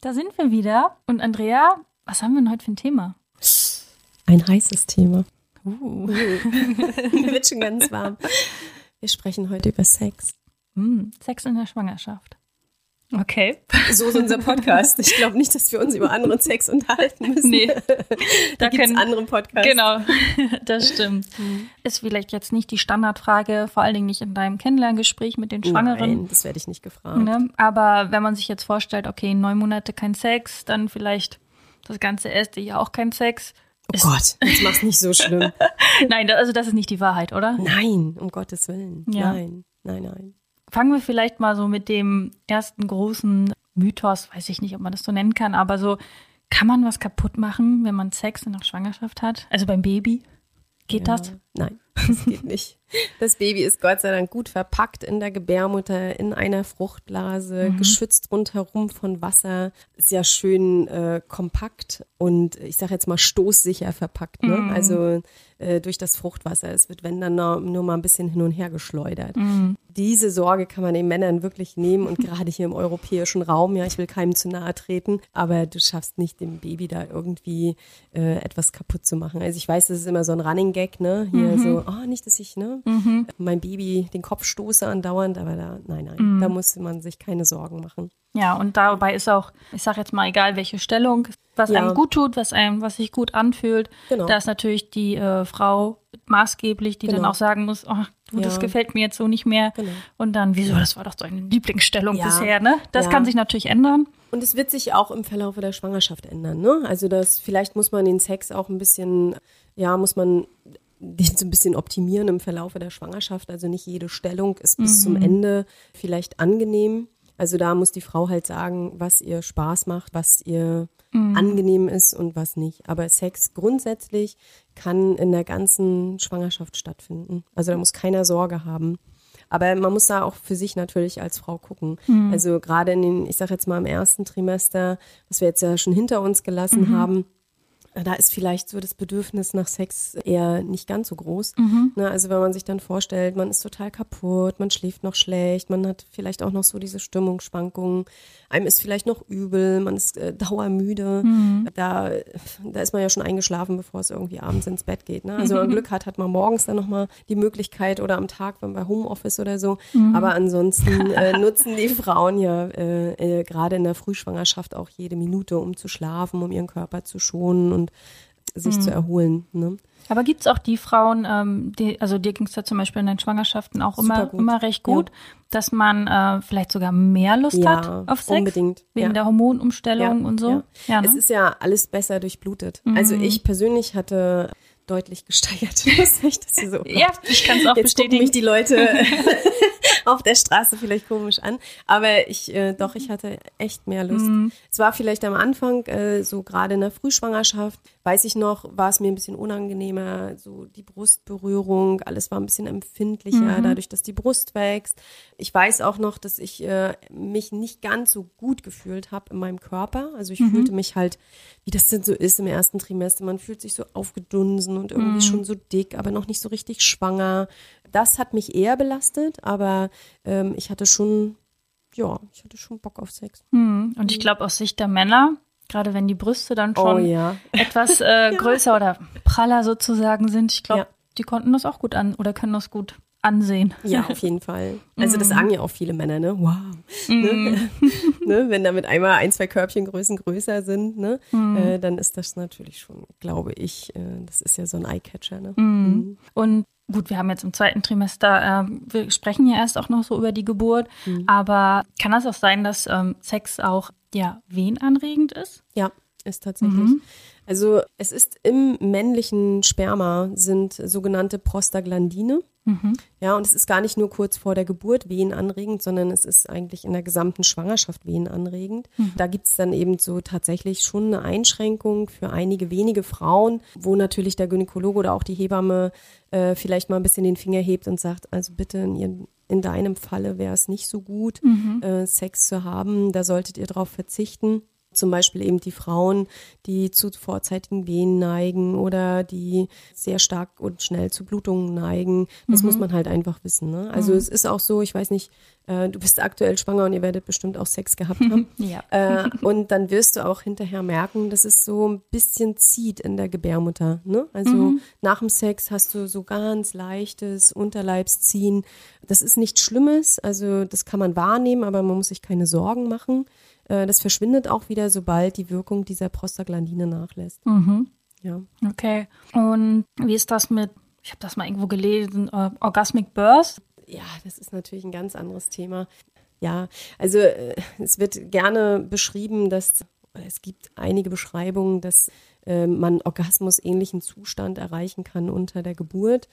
Da sind wir wieder. Und Andrea, was haben wir denn heute für ein Thema? Ein heißes Thema. Uh. Mir wird schon ganz warm. Wir sprechen heute über Sex. Hm, Sex in der Schwangerschaft. Okay. So ist unser Podcast. Ich glaube nicht, dass wir uns über anderen Sex unterhalten müssen. Nee. da gibt es können- andere Podcasts. Genau, das stimmt. Ist vielleicht jetzt nicht die Standardfrage, vor allen Dingen nicht in deinem Kennenlerngespräch mit den Schwangeren. Nein, das werde ich nicht gefragt. Ne? Aber wenn man sich jetzt vorstellt, okay, neun Monate kein Sex, dann vielleicht das ganze erste Jahr auch kein Sex. Oh Gott, jetzt mach's nicht so schlimm. Nein, da- also das ist nicht die Wahrheit, oder? Nein, um Gottes Willen. Ja. Nein, nein, nein. Fangen wir vielleicht mal so mit dem ersten großen Mythos, weiß ich nicht, ob man das so nennen kann, aber so, kann man was kaputt machen, wenn man Sex in der Schwangerschaft hat? Also beim Baby? Geht Ja. das? Nein, das geht nicht. Das Baby ist Gott sei Dank gut verpackt in der Gebärmutter, in einer Fruchtblase, Mhm. geschützt rundherum von Wasser, ist ja schön äh, kompakt und ich sage jetzt mal stoßsicher verpackt. Ne? Mhm. Also äh, durch das Fruchtwasser. Es wird, wenn dann nur, nur mal ein bisschen hin und her geschleudert. Mhm. Diese Sorge kann man den Männern wirklich nehmen und gerade hier im europäischen Raum, ja, ich will keinem zu nahe treten, aber du schaffst nicht dem Baby da irgendwie äh, etwas kaputt zu machen. Also ich weiß, das ist immer so ein Running Gag, ne? Hier so, oh, nicht, dass ich, ne, mein Baby den Kopf stoße andauernd, aber da, nein, nein, da muss man sich keine Sorgen machen. Ja, und dabei ist auch, ich sag jetzt mal, egal welche Stellung, was Ja. einem gut tut, was einem, was sich gut anfühlt, Genau. da ist natürlich die äh, Frau maßgeblich, die dann Genau. auch sagen muss, oh, du, das Ja. gefällt mir jetzt so nicht mehr. Genau. Und dann, wieso, das war doch deine Lieblingsstellung Ja. bisher, ne? Das kann sich natürlich ändern. Und es wird sich auch im Verlauf der Schwangerschaft ändern, ne? Also das, vielleicht muss man den Sex auch ein bisschen, ja, muss man den so ein bisschen optimieren im Verlauf der Schwangerschaft. Also nicht jede Stellung ist bis zum Ende vielleicht angenehm. Also da muss die Frau halt sagen, was ihr Spaß macht, was ihr angenehm ist und was nicht. Aber Sex grundsätzlich kann in der ganzen Schwangerschaft stattfinden. Also da muss keiner Sorge haben. Aber man muss da auch für sich natürlich als Frau gucken. Also gerade in den, ich sag jetzt mal im ersten Trimester, was wir jetzt ja schon hinter uns gelassen haben, da ist vielleicht so das Bedürfnis nach Sex eher nicht ganz so groß. Ne, also wenn man sich dann vorstellt, man ist total kaputt, man schläft noch schlecht, man hat vielleicht auch noch so diese Stimmungsschwankungen, einem ist vielleicht noch übel, man ist äh, dauermüde. Da, da ist man ja schon eingeschlafen, bevor es irgendwie abends ins Bett geht. Ne? Also wenn man Glück hat, hat man morgens dann nochmal die Möglichkeit oder am Tag, wenn bei Homeoffice oder so. Aber ansonsten äh, nutzen die Frauen ja äh, äh, gerade in der Frühschwangerschaft auch jede Minute, um zu schlafen, um ihren Körper zu schonen und sich zu erholen. Ne? Aber gibt's auch die Frauen, ähm, die, also dir ging's ja zum Beispiel in den Schwangerschaften auch immer, gut. immer recht gut, dass man äh, vielleicht sogar mehr Lust Ja, hat auf Sex? unbedingt, Wegen ja. der Hormonumstellung und so? Ja. Ja, ne? Es ist ja alles besser durchblutet. Also ich persönlich hatte deutlich gesteigert. Wenn ich das so ja ich kann es auch Jetzt bestätigen. mich die Leute auf der Straße vielleicht komisch an. Aber ich, äh, doch, ich hatte echt mehr Lust. Mhm. Es war vielleicht am Anfang, äh, so gerade in der Frühschwangerschaft, weiß ich noch, war es mir ein bisschen unangenehmer, so die Brustberührung, alles war ein bisschen empfindlicher, Mhm. dadurch, dass die Brust wächst. Ich weiß auch noch, dass ich äh, mich nicht ganz so gut gefühlt habe in meinem Körper. Also ich Mhm. fühlte mich halt, wie das denn so ist im ersten Trimester. Man fühlt sich so aufgedunsen und irgendwie Mhm. schon so dick, aber noch nicht so richtig schwanger. Das hat mich eher belastet, aber ähm, ich hatte schon, ja, ich hatte schon Bock auf Sex. Hm. Und ich glaube aus Sicht der Männer, gerade wenn die Brüste dann schon Oh ja. etwas äh, größer oder praller sozusagen sind, ich glaube, Ja. die konnten das auch gut an oder können das gut ansehen. Ja, auf jeden Fall. Also Mhm. das sagen ja auch viele Männer, ne? Wow. Ne? ne? Wenn damit einmal ein, zwei Körbchengrößen größer sind, ne? Mhm. Äh, dann ist das natürlich schon, glaube ich, äh, das ist ja so ein Eyecatcher, ne? Mhm. Und gut, wir haben jetzt im zweiten Trimester, äh, wir sprechen ja erst auch noch so über die Geburt, aber kann das auch sein, dass ähm, Sex auch ja wehenanregend ist? Ja, ist tatsächlich. Also es ist im männlichen Sperma sind sogenannte Prostaglandine. Ja, und es ist gar nicht nur kurz vor der Geburt wehenanregend, sondern es ist eigentlich in der gesamten Schwangerschaft wehenanregend. Da gibt es dann eben so tatsächlich schon eine Einschränkung für einige wenige Frauen, wo natürlich der Gynäkologe oder auch die Hebamme äh, vielleicht mal ein bisschen den Finger hebt und sagt, also bitte in, ihren, in deinem Falle wäre es nicht so gut, äh, Sex zu haben, da solltet ihr darauf verzichten. Zum Beispiel eben die Frauen, die zu vorzeitigen Wehen neigen oder die sehr stark und schnell zu Blutungen neigen. Das muss man halt einfach wissen. Ne? Also es ist auch so, ich weiß nicht, äh, du bist aktuell schwanger und ihr werdet bestimmt auch Sex gehabt haben. Ja. Äh, und dann wirst du auch hinterher merken, dass es so ein bisschen zieht in der Gebärmutter. Ne? Also nach dem Sex hast du so ganz leichtes Unterleibsziehen. Das ist nichts Schlimmes, also das kann man wahrnehmen, aber man muss sich keine Sorgen machen. Äh, das verschwindet auch wieder, sobald die Wirkung dieser Prostaglandine nachlässt. Ja. Okay. Und wie ist das mit, ich habe das mal irgendwo gelesen, äh, Orgasmic Birth? Ja, das ist natürlich ein ganz anderes Thema. Ja, also äh, es wird gerne beschrieben, dass es gibt einige Beschreibungen, dass äh, man Orgasmus-ähnlichen Zustand erreichen kann unter der Geburt.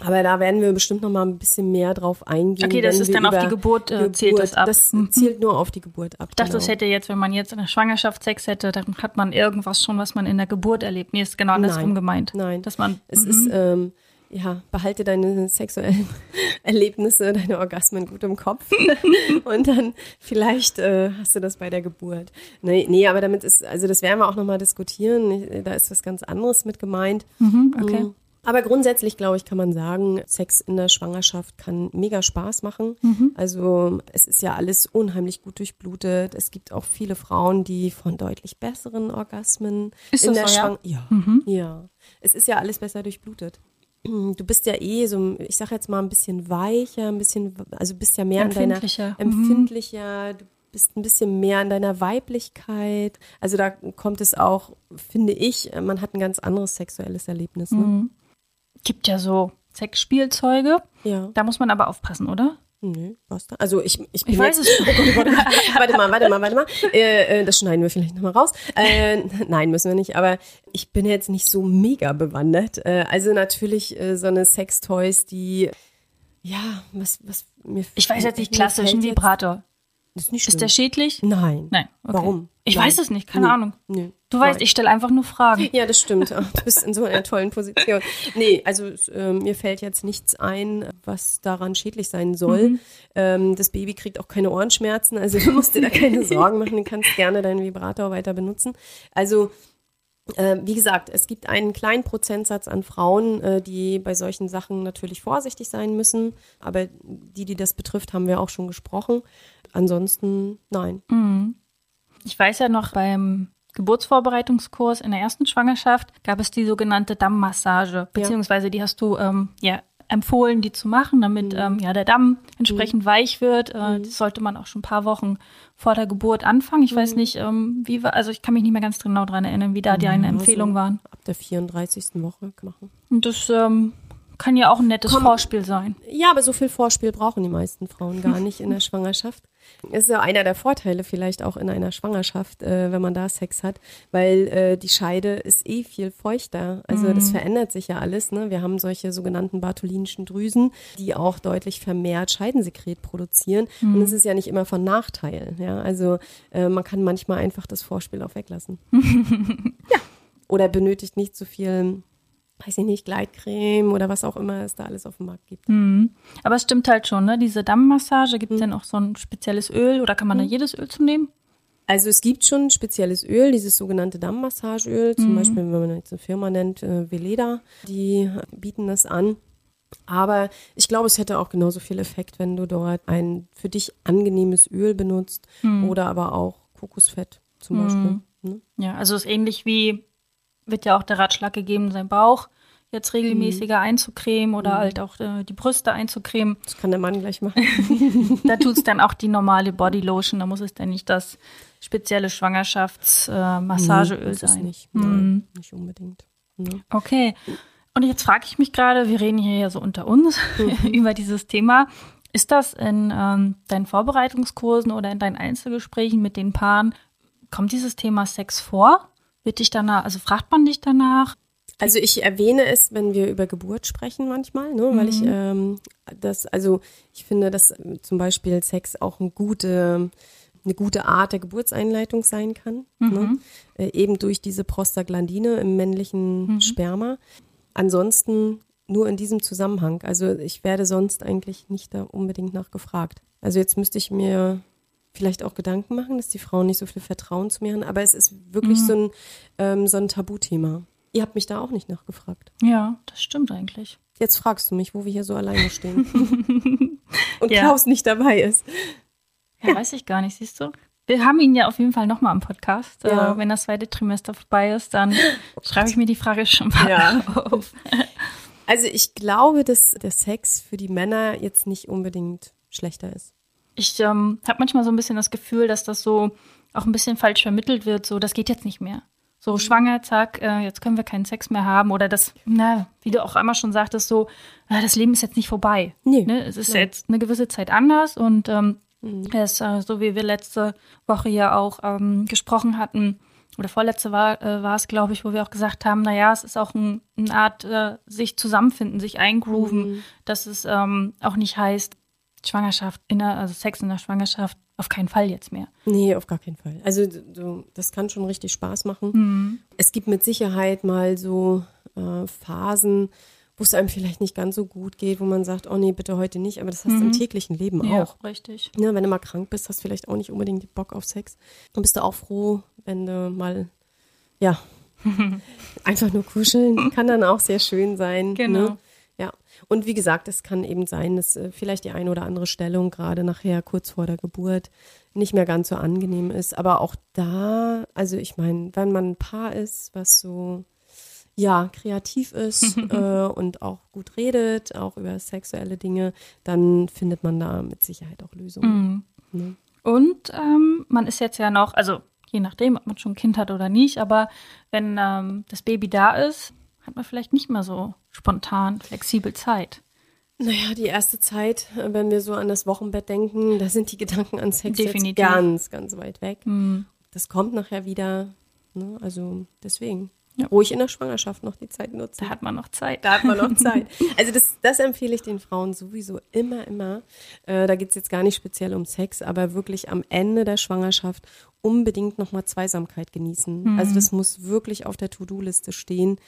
Aber da werden wir bestimmt noch mal ein bisschen mehr drauf eingehen. Okay, das ist dann auf die Geburt, äh, zählt das ab. Das Mhm. zielt nur auf die Geburt ab. Ich dachte, genau. das hätte jetzt, wenn man jetzt in der Schwangerschaft Sex hätte, dann hat man irgendwas schon, was man in der Geburt erlebt. Nee, ist genau andersrum Nein. gemeint. Nein. Dass man, Es ist, ähm, ja, behalte deine sexuellen Erlebnisse, deine Orgasmen gut im Kopf. und dann vielleicht äh, hast du das bei der Geburt. Nee, nee, aber damit ist, also das werden wir auch nochmal diskutieren. Da ist was ganz anderes mit gemeint. okay. Mhm. Aber grundsätzlich, glaube ich, kann man sagen, Sex in der Schwangerschaft kann mega Spaß machen. Also es ist ja alles unheimlich gut durchblutet. Es gibt auch viele Frauen, die von deutlich besseren Orgasmen Ist in der so, ja? Schwang ja. ja. Es ist ja alles besser durchblutet. Du bist ja eh so, ich sag jetzt mal ein bisschen weicher, ein bisschen, also bist ja mehr in deiner Empfindlicher. empfindlicher, du bist ein bisschen mehr in deiner Weiblichkeit. Also da kommt es auch, finde ich, man hat ein ganz anderes sexuelles Erlebnis. Ne? Gibt ja so Sexspielzeuge. Ja. Da muss man aber aufpassen, oder? Nö, was da? Also ich, ich bin Ich weiß jetzt, es nicht. Oh Gott, warte mal, warte mal, warte mal. Äh, äh, das schneiden wir vielleicht nochmal raus. Äh, nein, müssen wir nicht. Aber ich bin jetzt nicht so mega bewandert. Äh, also natürlich äh, so eine Sextoys, die ja, was, was mir Ich weiß jetzt nicht, mir klassisch, fällt ein jetzt- Vibrator. Ist nicht Ist der schädlich? Nein. Nein. Okay. Warum? Ich Nein. weiß es nicht, keine Nee. Ahnung. Nee. Du weißt, Nein. ich stelle einfach nur Fragen. Ja, das stimmt. Ach, Du bist in so einer tollen Position. Nee, also äh, mir fällt jetzt nichts ein, was daran schädlich sein soll. Mhm. Ähm, das Baby kriegt auch keine Ohrenschmerzen, also du musst dir da keine Sorgen machen. Du kannst gerne deinen Vibrator weiter benutzen. Also äh, wie gesagt, es gibt einen kleinen Prozentsatz an Frauen, äh, die bei solchen Sachen natürlich vorsichtig sein müssen. Aber die, die das betrifft, haben wir auch schon gesprochen. Ansonsten nein. Ich weiß ja noch, beim Geburtsvorbereitungskurs in der ersten Schwangerschaft gab es die sogenannte Dammmassage, beziehungsweise die hast du ähm, ja empfohlen, die zu machen, damit ähm, ja der Damm entsprechend weich wird. Äh, Das sollte man auch schon ein paar Wochen vor der Geburt anfangen. Ich weiß nicht, ähm, wie war, also ich kann mich nicht mehr ganz genau dran erinnern, wie da deine Empfehlungen waren. Ab der 34. Woche machen. Und das ähm, kann ja auch ein nettes Komm. Vorspiel sein. Ja, aber so viel Vorspiel brauchen die meisten Frauen gar nicht in der Schwangerschaft. Ist ja einer der Vorteile vielleicht auch in einer Schwangerschaft, äh, wenn man da Sex hat, weil äh, die Scheide ist eh viel feuchter. Also das verändert sich ja alles. Ne? Wir haben solche sogenannten bartholinischen Drüsen, die auch deutlich vermehrt Scheidensekret produzieren. Und es ist ja nicht immer von Nachteil. Ja? Also äh, man kann manchmal einfach das Vorspiel auch weglassen. ja. Oder benötigt nicht so viel weiß ich nicht, Gleitcreme oder was auch immer es da alles auf dem Markt gibt. Aber es stimmt halt schon, ne? Diese Dammmassage, gibt Mhm. es denn auch so ein spezielles Öl oder kann man da jedes Öl zu nehmen? Also es gibt schon ein spezielles Öl, dieses sogenannte Dammmassageöl, zum Beispiel, wenn man jetzt eine Firma nennt, äh, Veleda, die bieten das an. Aber ich glaube, es hätte auch genauso viel Effekt, wenn du dort ein für dich angenehmes Öl benutzt oder aber auch Kokosfett zum Beispiel. Ne? Ja, also es ist ähnlich wie, wird ja auch der Ratschlag gegeben, seinen Bauch jetzt regelmäßiger Mhm. einzucremen oder halt auch äh, die Brüste einzucremen. Das kann der Mann gleich machen. Da tut's dann auch die normale Bodylotion, da muss es dann nicht das spezielle Schwangerschaftsmassageöl äh, ist sein. nicht, nein, nicht unbedingt. Ne? Okay. Und jetzt frage ich mich gerade, wir reden hier ja so unter uns über dieses Thema. Ist das in ähm, deinen Vorbereitungskursen oder in deinen Einzelgesprächen mit den Paaren, kommt dieses Thema Sex vor? Wird dich danach, also fragt man dich danach? Also ich erwähne es, wenn wir über Geburt sprechen manchmal, ne, weil ich ähm, das, also ich finde, dass äh, zum Beispiel Sex auch eine gute, eine gute Art der Geburtseinleitung sein kann, ne? äh, eben durch diese Prostaglandine im männlichen Sperma. Ansonsten nur in diesem Zusammenhang. Also ich werde sonst eigentlich nicht da unbedingt nachgefragt. Also jetzt müsste ich mir vielleicht auch Gedanken machen, dass die Frauen nicht so viel Vertrauen zu mir haben, aber es ist wirklich so ein ähm, so ein Tabuthema. Ihr habt mich da auch nicht nachgefragt. Ja, das stimmt eigentlich. Jetzt fragst du mich, wo wir hier so alleine stehen. Und Ja. Klaus nicht dabei ist. Ja, weiß ich gar nicht, siehst du? Wir haben ihn ja auf jeden Fall nochmal im Podcast. Ja. Äh, wenn das zweite Trimester vorbei ist, dann schreibe ich mir die Frage schon mal Ja. auf. Also ich glaube, dass der Sex für die Männer jetzt nicht unbedingt schlechter ist. Ich ähm, habe manchmal so ein bisschen das Gefühl, dass das so auch ein bisschen falsch vermittelt wird. So, das geht jetzt nicht mehr. So schwanger, zack, äh, jetzt können wir keinen Sex mehr haben. Oder das, na, wie du auch einmal schon sagtest, so, äh, das Leben ist jetzt nicht vorbei. Nee, ne? Es ist jetzt eine gewisse Zeit anders und ähm, Mhm. es, äh, so wie wir letzte Woche ja auch ähm, gesprochen hatten, oder vorletzte war, äh, war es, glaube ich, wo wir auch gesagt haben, naja, es ist auch ein, eine Art, äh, sich zusammenfinden, sich eingrooven, Mhm. dass es ähm, auch nicht heißt, Schwangerschaft, in der, also Sex in der Schwangerschaft, auf keinen Fall jetzt mehr. Nee, auf gar keinen Fall. Also du, das kann schon richtig Spaß machen. Es gibt mit Sicherheit mal so äh, Phasen, wo es einem vielleicht nicht ganz so gut geht, wo man sagt, oh nee, bitte heute nicht, aber das hast du im täglichen Leben auch. richtig. Ne, wenn du mal krank bist, hast du vielleicht auch nicht unbedingt Bock auf Sex. Dann bist du auch froh, wenn du mal, ja, einfach nur kuscheln. Kann dann auch sehr schön sein. Genau. Ne? Ja. Und wie gesagt, es kann eben sein, dass äh, vielleicht die eine oder andere Stellung gerade nachher kurz vor der Geburt nicht mehr ganz so angenehm ist. Aber auch da, also ich meine, wenn man ein Paar ist, was so ja, kreativ ist äh, und auch gut redet, auch über sexuelle Dinge, dann findet man da mit Sicherheit auch Lösungen. Ne? Und ähm, man ist jetzt ja noch, also je nachdem, ob man schon ein Kind hat oder nicht, aber wenn ähm, das Baby da ist, hat man vielleicht nicht mehr so spontan, flexibel Zeit. Naja, die erste Zeit, äh, wenn wir so an das Wochenbett denken, da sind die Gedanken an Sex ganz, ganz weit weg. Hm. Das kommt nachher wieder. Ne? Also deswegen. Ja. Ruhig in der Schwangerschaft noch die Zeit nutzen. Da hat man noch Zeit. Da hat man noch Zeit. Also das, das empfehle ich den Frauen sowieso immer, immer. Äh, da geht es jetzt gar nicht speziell um Sex, aber wirklich am Ende der Schwangerschaft unbedingt nochmal Zweisamkeit genießen. Also das muss wirklich auf der To-Do-Liste stehen,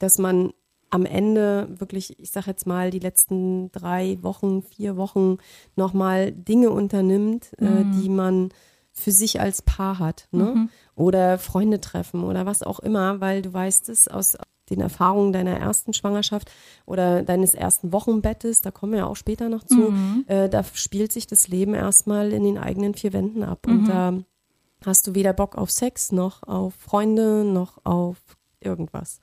dass man am Ende wirklich, ich sag jetzt mal, die letzten drei Wochen, vier Wochen nochmal Dinge unternimmt, äh, die man für sich als Paar hat, ne? Oder Freunde treffen oder was auch immer, weil du weißt es aus den Erfahrungen deiner ersten Schwangerschaft oder deines ersten Wochenbettes, da kommen wir ja auch später noch zu, äh, da spielt sich das Leben erstmal in den eigenen vier Wänden ab. Und da hast du weder Bock auf Sex noch auf Freunde noch auf irgendwas.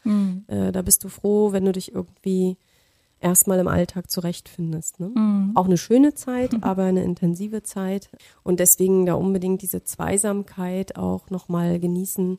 Äh, da bist du froh, wenn du dich irgendwie erstmal im Alltag zurechtfindest. Ne? Auch eine schöne Zeit, aber eine intensive Zeit. Und deswegen da unbedingt diese Zweisamkeit auch nochmal genießen,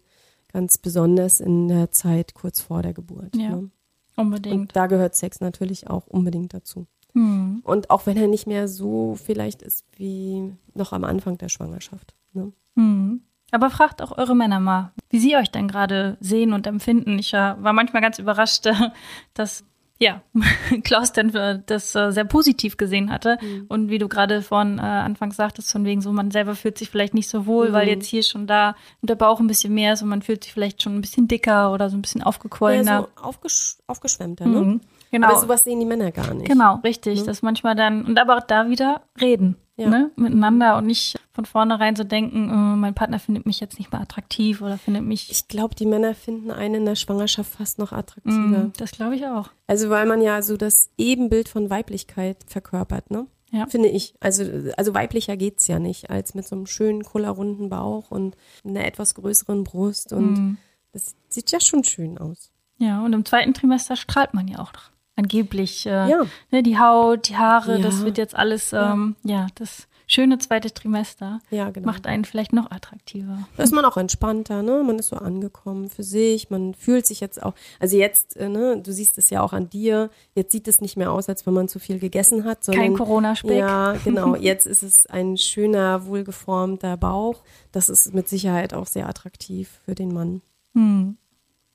ganz besonders in der Zeit kurz vor der Geburt. Ja, Ne? Unbedingt. Und da gehört Sex natürlich auch unbedingt dazu. Hm. Und auch wenn er nicht mehr so vielleicht ist wie noch am Anfang der Schwangerschaft. Ne? Hm. Aber fragt auch eure Männer mal, wie sie euch denn gerade sehen und empfinden. Ich äh, war manchmal ganz überrascht, dass ja, Klaus denn äh, das äh, sehr positiv gesehen hatte. Und wie du gerade von äh, Anfang sagtest, von wegen so, man selber fühlt sich vielleicht nicht so wohl, weil jetzt hier schon da und der Bauch ein bisschen mehr ist und man fühlt sich vielleicht schon ein bisschen dicker oder so ein bisschen aufgequollener. Ja, so aufgesch aufgeschwemmter. Ne? Mhm. Genau. Aber sowas sehen die Männer gar nicht. Genau, richtig. Dass manchmal dann, und aber auch da wieder reden, Ja. ne, miteinander und nicht von vornherein so denken, äh, mein Partner findet mich jetzt nicht mehr attraktiv oder findet mich. Ich glaube, die Männer finden einen in der Schwangerschaft fast noch attraktiver. Mm, das glaube ich auch. Also weil man ja so das Ebenbild von Weiblichkeit verkörpert, ne? Ja. Finde ich. Also, also weiblicher geht's ja nicht, als mit so einem schönen, kullerrunden Bauch und einer etwas größeren Brust. Und Mm. das sieht ja schon schön aus. Ja, und im zweiten Trimester strahlt man ja auch noch. Angeblich. Äh, Ja. ne, die Haut, die Haare, Ja. das wird jetzt alles, ähm, ja. das schöne zweite Trimester Ja, genau. macht einen vielleicht noch attraktiver. Da ist man auch entspannter, ne? Man ist so angekommen für sich, man fühlt sich jetzt auch, also jetzt, äh, ne, du siehst es ja auch an dir, jetzt sieht es nicht mehr aus, als wenn man zu viel gegessen hat, sondern Kein Corona-Speck. Ja, genau. Jetzt ist es ein schöner, wohlgeformter Bauch. Das ist mit Sicherheit auch sehr attraktiv für den Mann.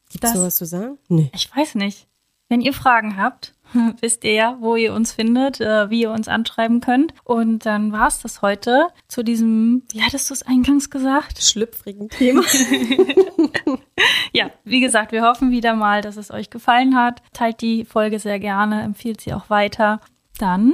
Gibt's Das- sowas zu sagen? Nee. Ich weiß nicht. Wenn ihr Fragen habt, wisst ihr ja, wo ihr uns findet, äh, wie ihr uns anschreiben könnt. Und dann war's das heute zu diesem, wie hattest du es eingangs gesagt? Schlüpfrigen Thema. Ja, wie gesagt, wir hoffen wieder mal, dass es euch gefallen hat. Teilt die Folge sehr gerne, empfiehlt sie auch weiter. Dann